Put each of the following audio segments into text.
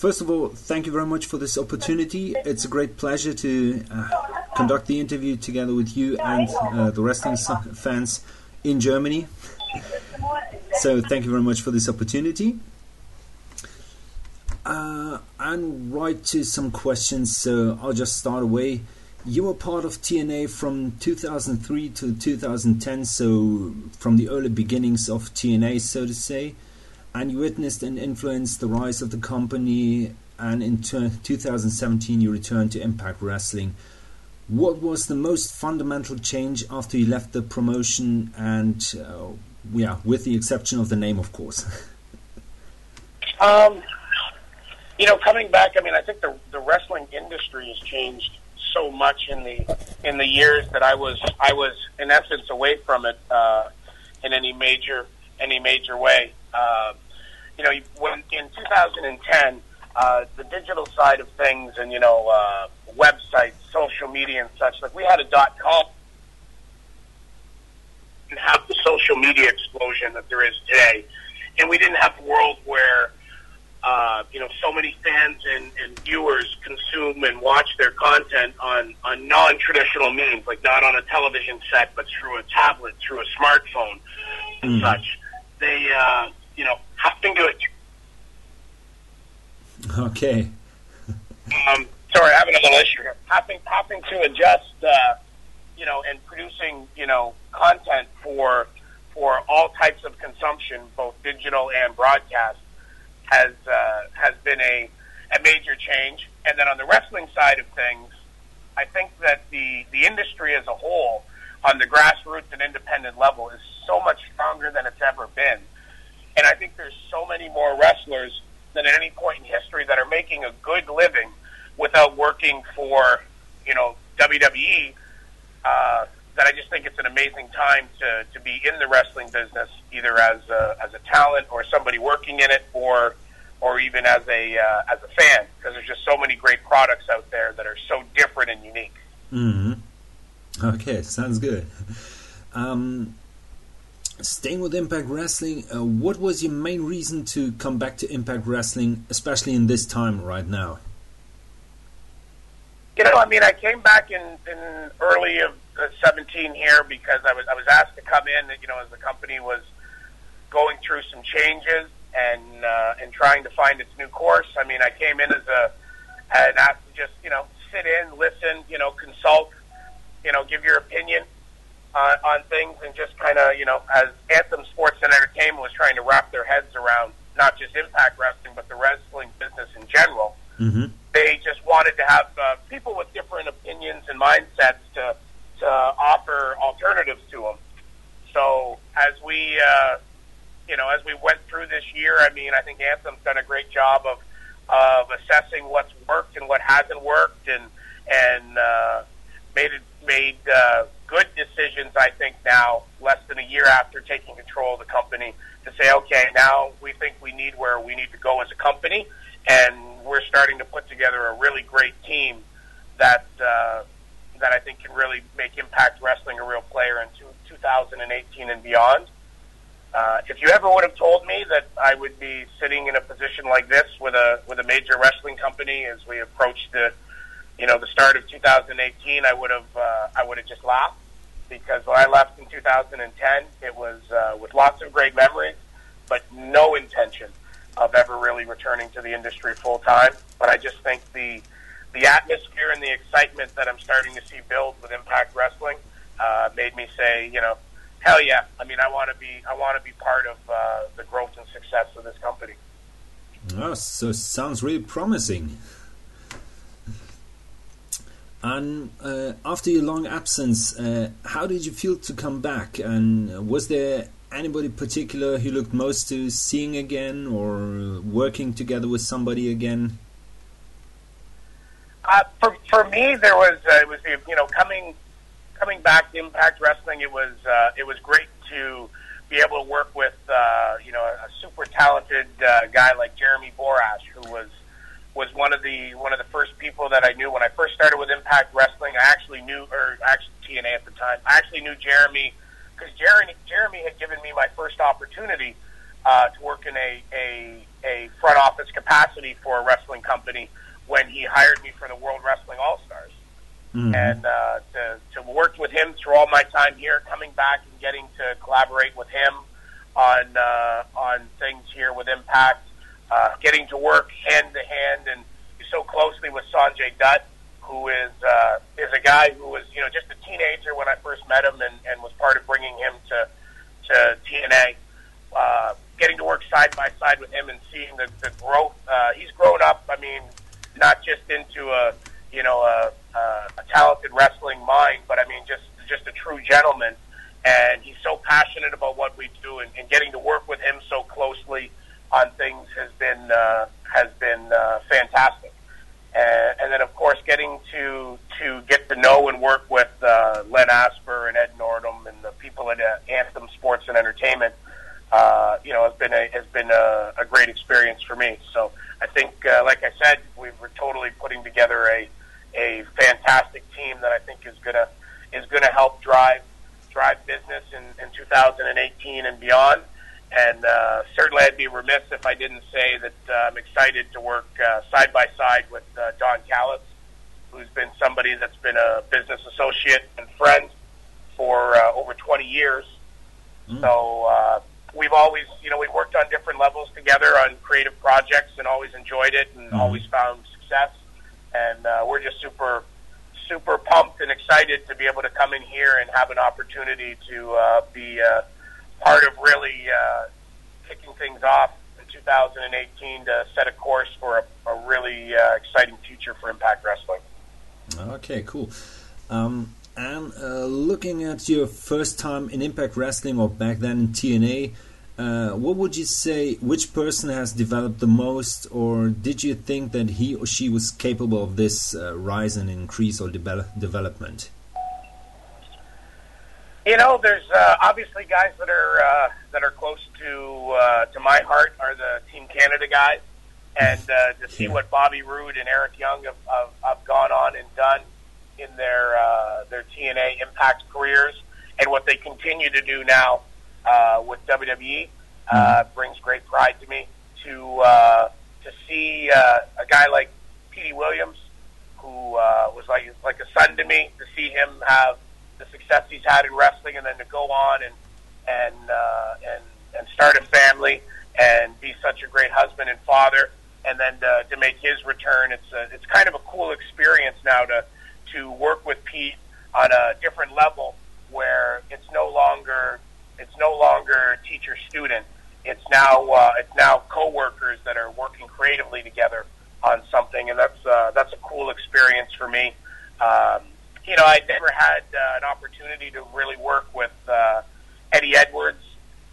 first of all, thank you very much for this opportunity. It's a great pleasure to uh, conduct the interview together with you and uh, the wrestling fans in Germany. So, thank you very much for this opportunity. Uh, and right to some questions, so I'll just start away. You were part of TNA from 2003 to 2010, so from the early beginnings of TNA, so to say and you witnessed and influenced the rise of the company. And in 2017, you returned to Impact Wrestling. What was the most fundamental change after you left the promotion? And uh, yeah, with the exception of the name, of course. um, you know, coming back, I mean, I think the the wrestling industry has changed so much in the in the years that I was I was in essence away from it uh, in any major any major way. Uh, you know, when in 2010, uh, the digital side of things and you know, uh, websites, social media, and such. Like we had a dot com and have the social media explosion that there is today, and we didn't have a world where. Uh, you know, so many fans and, and viewers consume and watch their content on, on non-traditional means, like not on a television set, but through a tablet, through a smartphone, and mm. such they, uh, you know, having to. Okay. um, sorry, having a little issue here. Having having to adjust, uh, you know, and producing, you know, content for for all types of consumption, both digital and broadcast, has uh, has been a a major change. And then on the wrestling side of things, I think that the the industry as a whole, on the grassroots and independent level, is so much stronger than it's ever been. And I think there's so many more wrestlers than at any point in history that are making a good living without working for, you know, WWE. Uh, that I just think it's an amazing time to, to be in the wrestling business, either as a, as a talent or somebody working in it, or or even as a uh, as a fan, because there's just so many great products out there that are so different and unique. Mm-hmm. Okay, sounds good. Um, staying with Impact Wrestling, uh, what was your main reason to come back to Impact Wrestling, especially in this time right now? You know, I mean, I came back in, in early of uh, 17 here because I was I was asked to come in, you know, as the company was going through some changes and uh, and trying to find its new course. I mean, I came in as a and asked to just you know sit in, listen, you know, consult, you know, give your opinion uh, on things and just kind of, you know, as Anthem Sports and Entertainment was trying to wrap their heads around not just Impact Wrestling, but the wrestling business in general, mm-hmm. they just wanted to have uh, people with different opinions and mindsets to, to offer alternatives to them. So as we, uh, you know, as we went through this year, I mean, I think Anthem's done a great job of, of assessing what's worked and what hasn't worked and, and, uh, made it, made, uh, good decisions, I think, now, less than a year after taking control of the company, to say, okay, now we think we need where we need to go as a company, and we're starting to put together a really great team that uh, that I think can really make Impact Wrestling a real player in two, 2018 and beyond. Uh, if you ever would have told me that I would be sitting in a position like this with a with a major wrestling company as we approach the you know the start of 2018, I would have uh, I would have just laughed because when I left in 2010, it was uh, with lots of great memories, but no intention of ever really returning to the industry full time. But I just think the the atmosphere and the excitement that I'm starting to see build with Impact Wrestling uh, made me say, you know, hell yeah! I mean, I want to be I want to be part of uh, the growth and success of this company. Oh, so sounds really promising. And uh, after your long absence, uh, how did you feel to come back? And was there anybody particular who looked most to seeing again or working together with somebody again? Uh, for for me, there was uh, it was you know coming coming back to Impact Wrestling. It was uh, it was great to be able to work with uh, you know a super talented guy like Jeremy Borash, who was was one of the one of the first people that I knew when I first started with Impact Wrestling. I actually knew, or actually TNA at the time. I actually knew Jeremy because Jeremy Jeremy had given me my first opportunity uh, to work in a, a a front office capacity for a wrestling company when he hired me for the World Wrestling All Stars. Mm-hmm. And uh, to, to work with him through all my time here, coming back and getting to collaborate with him on uh, on things here with Impact, uh, getting to work hand to hand and so closely with Sanjay Dutt, who is uh, is a guy who was you know just a teenager when I first met him and, and was part of bringing him to to TNA. Uh, getting to work side by side with him and seeing the, the growth. Uh, he's grown up. I mean, not just into a you know a, a, a talented wrestling mind, but I mean just just a true gentleman. And he's so passionate about what we do, and, and getting to work with him so closely on things has been uh, has been uh, fantastic. And, and then, of course, getting to to get to know and work with uh, Len Asper and Ed Nordholm and the people at uh, Anthem Sports and Entertainment, uh, you know, has been a has been a, a great experience for me. So I think, uh, like I said, we we're totally putting together a a fantastic team that I think is gonna is gonna help drive drive business in, in 2018 and beyond. And uh, certainly, I'd be remiss if I didn't say that uh, I'm excited to work uh, side by side with uh, Don Callis, who's been somebody that's been a business associate and friend for uh, over 20 years. Mm. So uh, we've always, you know, we worked on different levels together on creative projects and always enjoyed it and mm. always found success. And uh, we're just super, super pumped and excited to be able to come in here and have an opportunity to uh, be. Uh, part of really uh, kicking things off in 2018 to set a course for a, a really uh, exciting future for Impact Wrestling. Okay, cool. Um, and uh, looking at your first time in Impact Wrestling or back then in TNA, uh, what would you say? Which person has developed the most, or did you think that he or she was capable of this uh, rise and increase or de development? You know, there's uh, obviously guys that are uh, that are close to uh, to my heart are the Team Canada guys, and uh, to see what Bobby Roode and Eric Young have, have, have gone on and done in their uh, their TNA Impact careers, and what they continue to do now uh, with WWE uh, mm-hmm. brings great pride to me. To uh, to see uh, a guy like Petey Williams, who uh, was like like a son to me, to see him have the success he's had in wrestling, and then to go on and and uh, and and start a family and be such a great husband and father, and then to, to make his return. It's a, it's kind of a cool experience now to to work with Pete on a different level where it's no longer it's no longer teacher student. It's now uh, it's now coworkers that are working creatively together on something, and that's uh, that's a cool experience for me. Um, you know, I'd never had uh, an opportunity to really work with uh, Eddie Edwards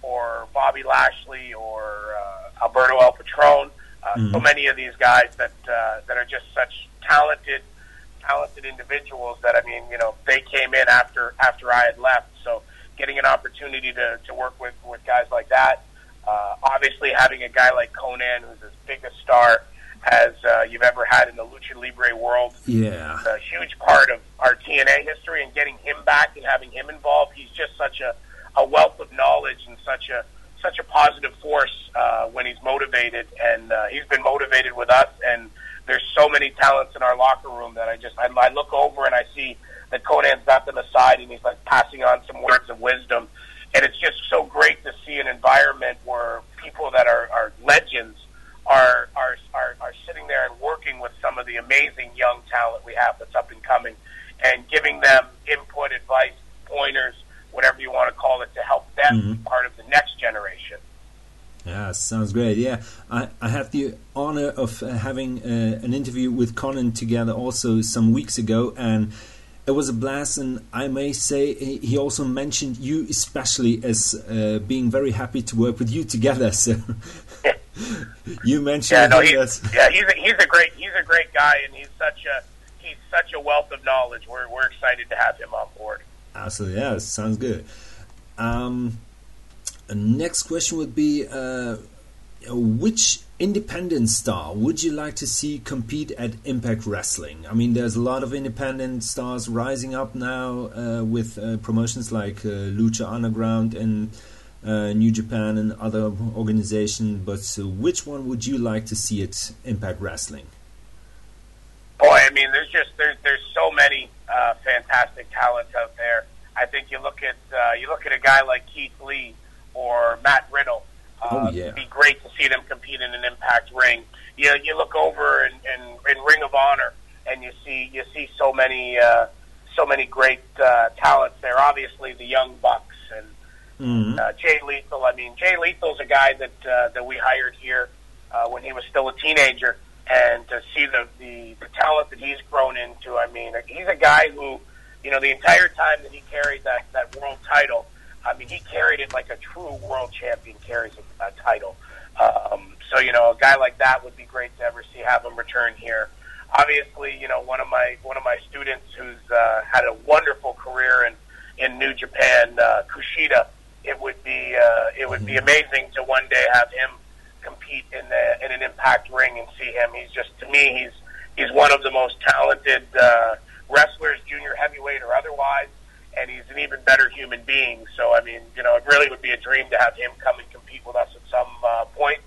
or Bobby Lashley or uh, Alberto El Patron. Uh, mm-hmm. So many of these guys that uh, that are just such talented, talented individuals that I mean, you know, they came in after after I had left. So getting an opportunity to to work with with guys like that. Uh, obviously, having a guy like Konnan, who's as big a star as uh, you've ever had in the lucha libre world. Yeah, a huge part of our TNA history, and getting him back and having him involved. He's just such a, a wealth of knowledge and such a such a positive force uh, when he's motivated, and uh, he's been motivated with us. And there's so many talents in our locker room that I just I, I look over and I see that Konnan's got them aside, and he's like passing on some words of wisdom. And it's just so great to see an environment where people that are, are legends are, are, are, are sitting there and working with some of the amazing young talent we have that's up and coming and giving them input, advice, pointers, whatever you want to call it, to help them mm-hmm. be part of the next generation. Yeah, sounds great. Yeah, I, I had the honor of uh, having uh, an interview with Konnan together also some weeks ago, and it was a blast. And I may say he also mentioned you especially as uh, being very happy to work with you together. So you mentioned yeah, no, he's, yeah, he's a, he's a great he's a great guy, and he's such a he's such a wealth of knowledge. We're we're excited to have him on board. Absolutely, yeah, sounds good. Um, next question would be, uh, which independent star would you like to see compete at Impact Wrestling? I mean, there's a lot of independent stars rising up now uh, with uh, promotions like uh, Lucha Underground and uh, New Japan and other organizations, but uh, which one would you like to see at Impact Wrestling? Boy, I mean, there's just there's there's so many uh, fantastic talents out there. I think you look at uh, you look at a guy like Keith Lee or Matt Riddle. Uh, oh yeah, it'd be great to see them compete in an Impact ring. You you look over in, in, in Ring of Honor and you see you see so many uh, so many great uh, talents there. Obviously, the young bucks and mm-hmm. uh, Jay Lethal. I mean, Jay Lethal's a guy that uh, that we hired here uh, when he was still a teenager, and to see the, the the talent that he's grown into. I mean, he's a guy who, you know, the entire time that he carried that that world title. I mean, he carried it like a true world champion carries a, a title. Um, so, you know, a guy like that would be great to ever see have him return here obviously, you know, one of my one of my students who's uh, had a wonderful career in in New Japan, uh, Kushida. It would be uh, it would be mm-hmm. amazing to one day have him compete in the, in an Impact ring and see him. He's just to me, he's he's one of the most talented uh, wrestlers, junior heavyweight or otherwise, and he's an even better human being. So I mean, you know, it really would be a dream to have him come and compete with us at some uh, point.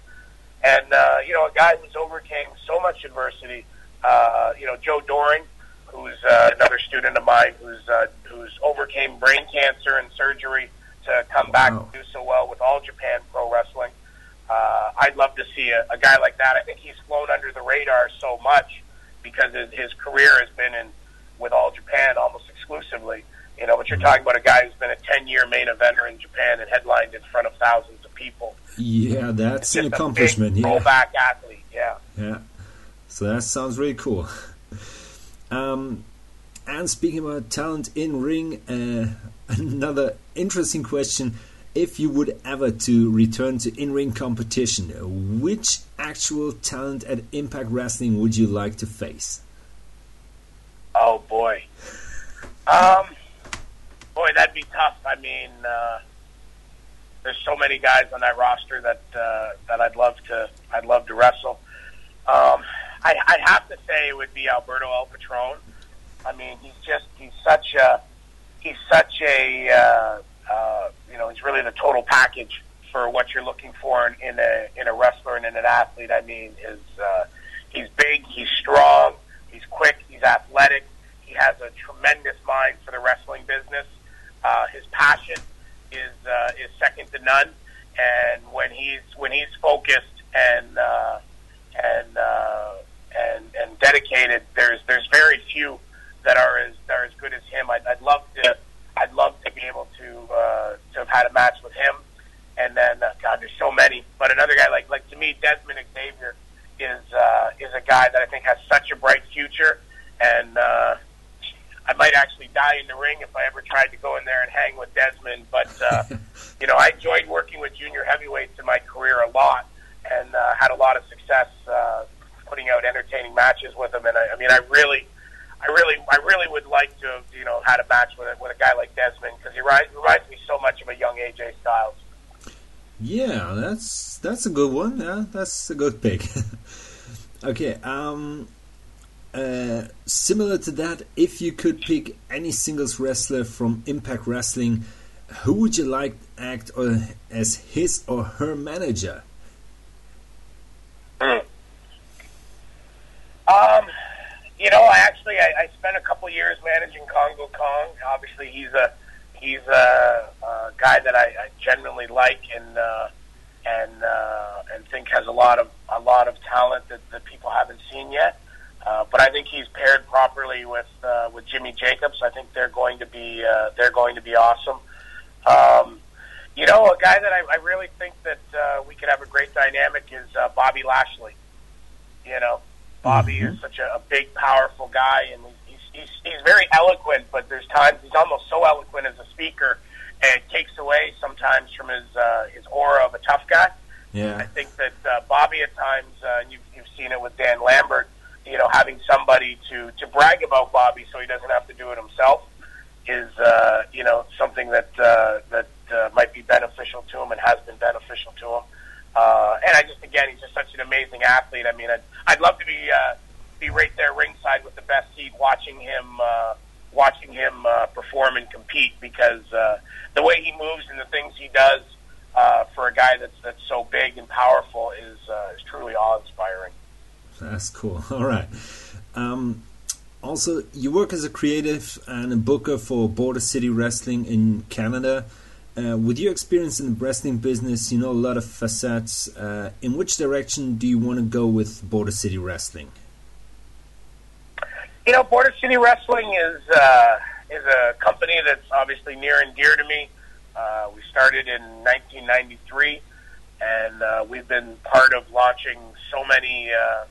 And uh, you know, a guy who's overcame so much adversity uh, you know, Joe Doering, who's uh, another student of mine who's uh, who's overcame brain cancer and surgery to come wow. back and do so well with All Japan Pro Wrestling. Uh, I'd love to see a, a guy like that. I think he's flown under the radar so much because his, his career has been in with All Japan almost exclusively. You know, but you're mm-hmm. talking about a guy who's been a 10 year main eventer in Japan and headlined in front of thousands of people. Yeah, that's an accomplishment. yeah. back athlete. Yeah. Yeah. So that sounds really cool. Um, and speaking about talent in ring, uh, another interesting question: If you would ever to return to in-ring competition, which actual talent at Impact Wrestling would you like to face? Oh boy, um, boy, that'd be tough. I mean, uh, there's so many guys on that roster that uh, that I'd love to I'd love to wrestle. Um, I, I'd have to say it would be Alberto El Patron. I mean, he's just he's such a he's such a uh, uh, know he's really the total package for what you're looking for in, in a in a wrestler and in an athlete. I mean, is uh, he's big, he's strong, he's quick, he's athletic. He has a tremendous mind for the wrestling business. Uh, his passion is uh, is second to none, and when he's when he's focused and uh, and uh, and and dedicated. There's there's very few that are as that are as good as him. I'd, I'd love to I'd love to be able to uh, to have had a match with him. And then uh, God, there's so many. But another guy like like to me, Dezmond Xavier is uh, is a guy that I think has such a bright future, and uh, I might actually die in the ring if I ever tried to go in there and hang with Dezmond. But uh, you know, I enjoyed working with junior heavyweights in my career a lot, and uh, had a lot of success. Uh, putting out entertaining matches with him. And I, I mean, I really, I really, I really would like to, have, you know, had a match with a, with a guy like Dezmond because he reminds, reminds me so much of a young AJ Styles. Yeah, that's that's a good one. Yeah, that's a good pick. okay, um, uh, similar to that, if you could pick any singles wrestler from Impact Wrestling, who would you like to act as his or her manager? Mm. Um, you know, I actually I, I spent a couple years managing Kongo Kong. Obviously, he's a he's a, a guy that I, I genuinely like and uh, and uh, and think has a lot of a lot of talent that, that people haven't seen yet. Uh, but I think he's paired properly with uh, with Jimmy Jacobs. I think they're going to be uh, they're going to be awesome. Um, you know, a guy that I, I really think that uh, we could have a great dynamic is uh, Bobby Lashley. You know, Bobby mm-hmm. is such a, a big, powerful guy, and he's, he's he's very eloquent. But there's times he's almost so eloquent as a speaker, and it takes away sometimes from his uh, his aura of a tough guy. Yeah, I think that uh, Bobby at times, uh, you've you've seen it with Dan Lambert. You know, having somebody to to brag about Bobby so he doesn't have to do it himself is uh, you know something that uh, that uh, might be beneficial to him and has been beneficial to him. Uh, and I just again, he's just such an amazing athlete. I mean, I'd, I'd love to be uh, be right there ringside with the best seat, watching him uh, watching him uh, perform and compete because uh, the way he moves and the things he does, uh, for a guy that's that's so big and powerful is uh, is truly awe inspiring. That's cool. All right. Um, also, you work as a creative and a booker for Border City Wrestling in Canada. Uh, with your experience in the wrestling business, you know a lot of facets. Uh, in which direction do you want to go with Border City Wrestling? You know, Border City Wrestling is uh, is a company that's obviously near and dear to me. Uh, we started in 1993, and uh, we've been part of launching so many uh,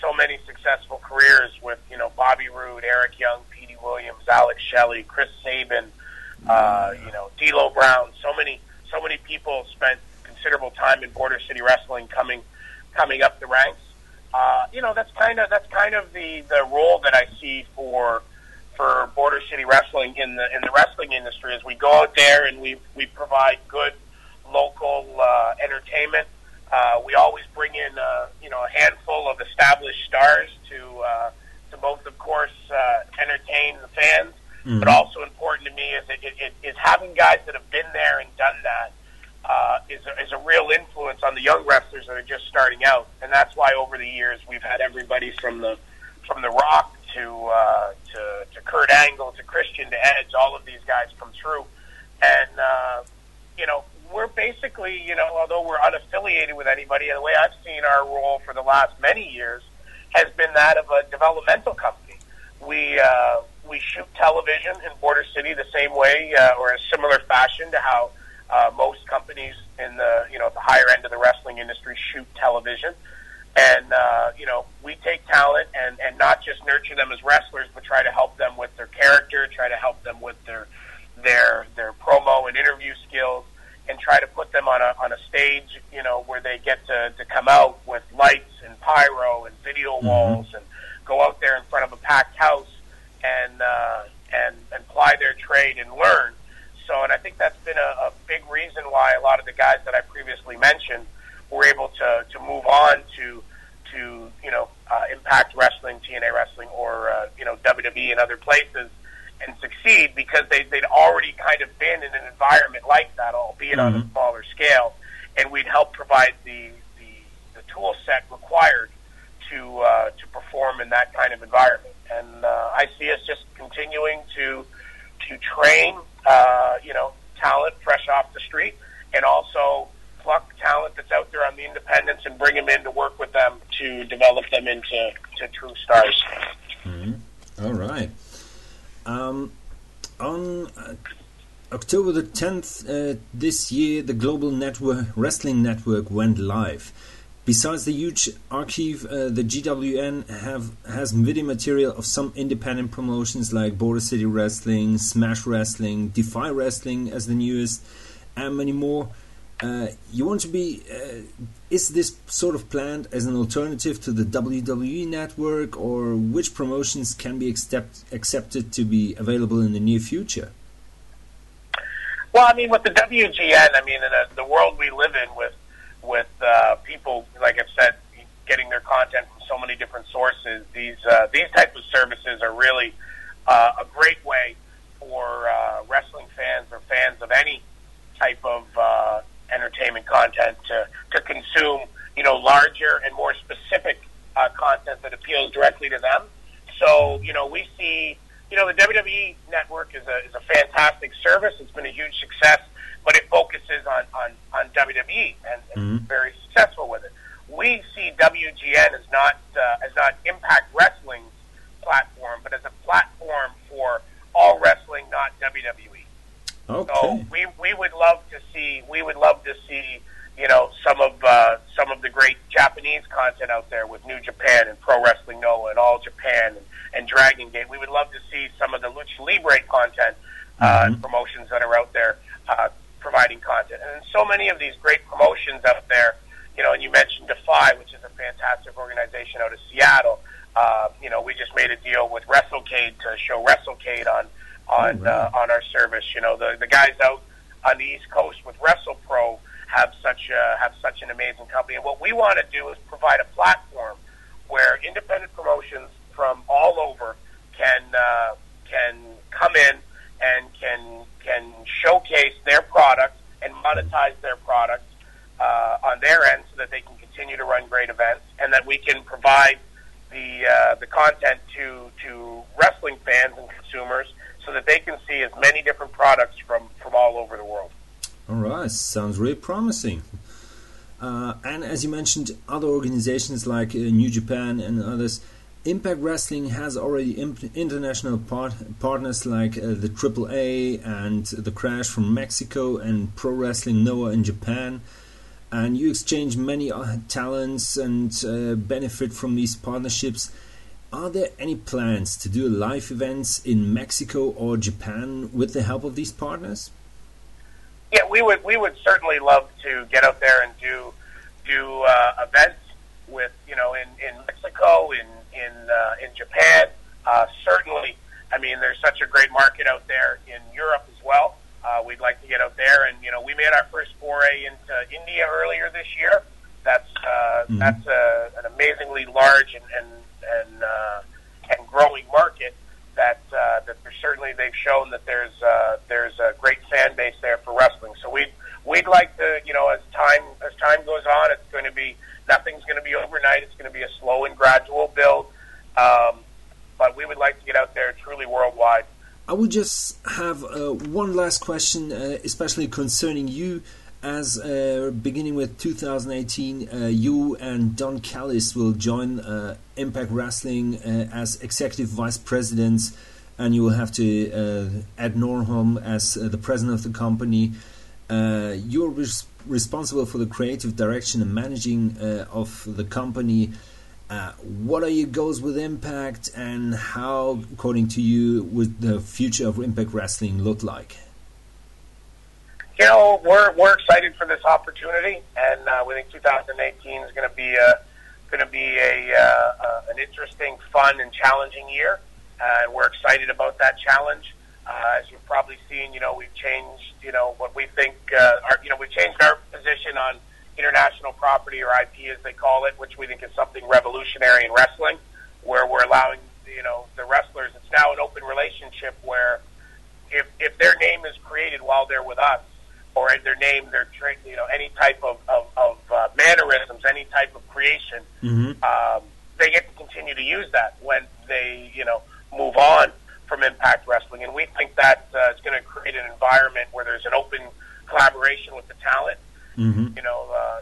so many successful careers with you know Bobby Roode, Eric Young, Petey Williams, Alex Shelley, Chris Sabin, uh, you know D'Lo Brown. So many so many people spent considerable time in Border City Wrestling coming coming up the ranks. Uh, you know that's kind of that's kind of the the role that I see for for Border City Wrestling in the in the wrestling industry is we go out there and we we provide good local uh, entertainment. Uh, we always bring in uh, you know a handful of established stars to uh, to both, of course, uh, entertain the fans, mm-hmm. but also important to me is it, it, it, is having guys that have been there and done that uh, is a, is a real influence on the young wrestlers that are just starting out, and that's why over the years we've had everybody from the from the Rock to uh, to, to Kurt Angle to Christian to Edge, all of these guys come through, and uh, you know we're basically you know although we're unaffiliated with anybody, the way I've seen our role for the last many years has been that of a developmental company. We uh, we shoot television in Border City the same way uh, or a similar fashion to how uh, most companies in the you know the higher end of the wrestling industry shoot television. And uh, you know, we take talent and and not just nurture them as wrestlers, but try to help them with their character, try to help them with their their their promo and interview skills, and try to put them on a on a stage, you know, where they get to to come out with lights and pyro and video mm-hmm. walls and go out there in front of a packed house and uh, and and ply their trade and learn. So, and I think that's been a, a big reason why a lot of the guys that I previously mentioned were able to to move on to to you know uh, Impact Wrestling, TNA Wrestling, or uh, you know WWE and other places and succeed because they they'd already kind of been in an environment like that, albeit mm-hmm. on a mm-hmm. smaller scale, and we'd help provide the the, the tool set required to uh, to perform in that kind of environment. And uh, I see us just continuing to to train, uh, you know, talent fresh off the street, and also pluck talent that's out there on the independents and bring them in to work with them to develop them into to true stars. Mm-hmm. All right. Um, on uh, October the 10th uh, this year, the Global Network Wrestling Network went live. Besides the huge archive, uh, the GWN have has video material of some independent promotions like Border City Wrestling, Smash Wrestling, Defy Wrestling as the newest, and many more. Uh, you want to be. Uh, is this sort of planned as an alternative to the WWE network, or which promotions can be accept, accepted to be available in the near future? Well, I mean, with the WGN, I mean, a, the world we live in, with with uh, people, like I've said, getting their content from so many different sources, these uh, these types of services are really uh, a great way for uh, wrestling fans or fans of any type of uh, entertainment content to, to consume, you know, larger and more specific uh, content that appeals directly to them. So, you know, we see, you know, the WWE network is a, is a fantastic service. It's been a huge success, but it focuses on, on, on WWE and, and mm-hmm. very successful with it. We see WGN as not, uh, as not Impact Wrestling's platform, but as a platform for all wrestling, not WWE. Okay. So we we would love to see we would love to see you know some of uh, some of the great Japanese content out there with New Japan and Pro Wrestling Noah and All Japan and, and Dragon Gate. We would love to see some of the Lucha Libre content uh, mm-hmm. promotions that are out there uh, providing content, and so many of these great promotions out there. You know, and you mentioned Defy, which is a fantastic organization out of Seattle. Uh, you know, we just made a deal with WrestleCade to show WrestleCade on on oh, uh, on our service. You know, the the guys out on the East Coast with WrestlePro have such a, have such an amazing company. And what we want to do is provide a platform where independent promotions from all over can uh, can come in and can can showcase their product and monetize their product uh, on their end so that they can continue to run great events, and that we can provide the uh, the content to to wrestling fans and consumers so that they can see as many different products from from all over the world. All right, sounds really promising. Uh, and as you mentioned, other organizations like uh, New Japan and others, Impact Wrestling has already imp- international part- partners like uh, the AAA and the Crash from Mexico and Pro Wrestling Noah in Japan. And you exchange many uh, talents and uh, benefit from these partnerships. Are there any plans to do live events in Mexico or Japan with the help of these partners? Yeah, we would we would certainly love to get out there and do do uh, events with you know in in Mexico, in in uh, in Japan. Uh, certainly, I mean, there's such a great market out there in Europe as well. Uh, we'd like to get out there, and you know, we made our first foray into India earlier this year. That's uh, mm-hmm. that's a, an amazingly large and and and, uh, and growing market. That uh, that certainly they've shown that there's uh, there's a great fan base there for wrestling. So we'd we'd like to you know as time as time goes on, it's going to be nothing's going to be overnight. It's going to be a slow and gradual build. Um, but we would like to get out there truly worldwide. I would just have uh, one last question, uh, especially concerning you. As uh, beginning with 2018, uh, you and Don Callis will join uh, Impact Wrestling uh, as executive vice presidents, and you will have to Ed Nordholm as the president of the company. You're res responsible for the creative direction and managing of the company. Uh, what are your goals with Impact, and how, according to you, would the future of Impact Wrestling look like? You know, we're we're excited for this opportunity, and uh, we think 2018 is going to be a going to be a uh, uh, an interesting, fun, and challenging year. and we're excited about that challenge. Uh, as you've probably seen, you know, we've changed, you know, what we think, our, you know, we've changed our position on international property or IP as they call it, which we think is something revolutionary in wrestling, where we're allowing you know the wrestlers. It's now an open relationship where if if their name is created while they're with us, or their name, their you know any type of of, of uh, mannerisms, any type of creation, mm-hmm. um, they get to continue to use that when they you know move on from Impact Wrestling, and we think that uh, it's going to create an environment where there's an open collaboration with the talent Mm-hmm. You know, uh,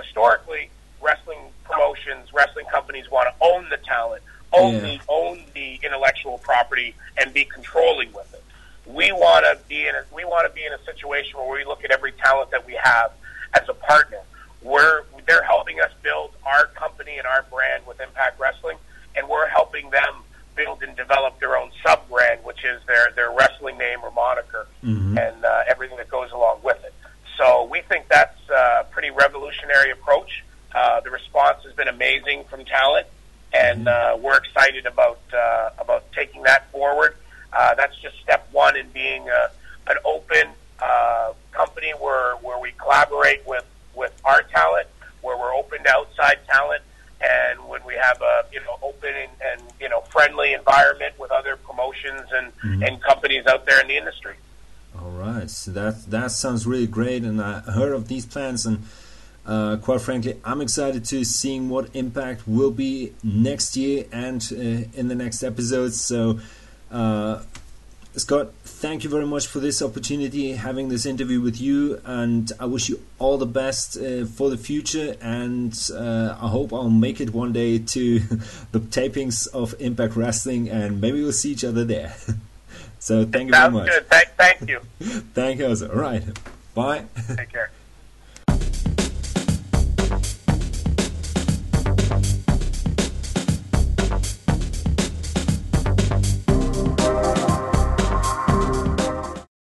historically, wrestling promotions, wrestling companies want to own the talent, own yeah. the own the intellectual property, and be controlling with it. We want to be in a we want to be in a situation where we look at every talent that we have as a partner. We're they're helping us build our company and our brand with Impact Wrestling, and we're helping them build and develop their own sub brand, which is their their wrestling name or moniker, mm-hmm. and uh, everything that goes along with it. So we think that's a pretty revolutionary approach. Uh, the response has been amazing from talent, and uh, we're excited about uh, about taking that forward. Uh, that's just step one in being a, an open uh, company where where we collaborate with with our talent, where we're open to outside talent, and when we have a you know open and, and you know friendly environment with other promotions and mm-hmm. and companies out there in the industry. All right, so that that sounds really great, and I heard of these plans, and uh, quite frankly, I'm excited to seeing what impact will be next year and uh, in the next episodes. So, uh, Scott, thank you very much for this opportunity, having this interview with you, and I wish you all the best uh, for the future. And uh, I hope I'll make it one day to the tapings of Impact Wrestling, and maybe we'll see each other there. So thank you Sounds very much. Good. Thank, thank you. thank you. All right. Bye. Take care.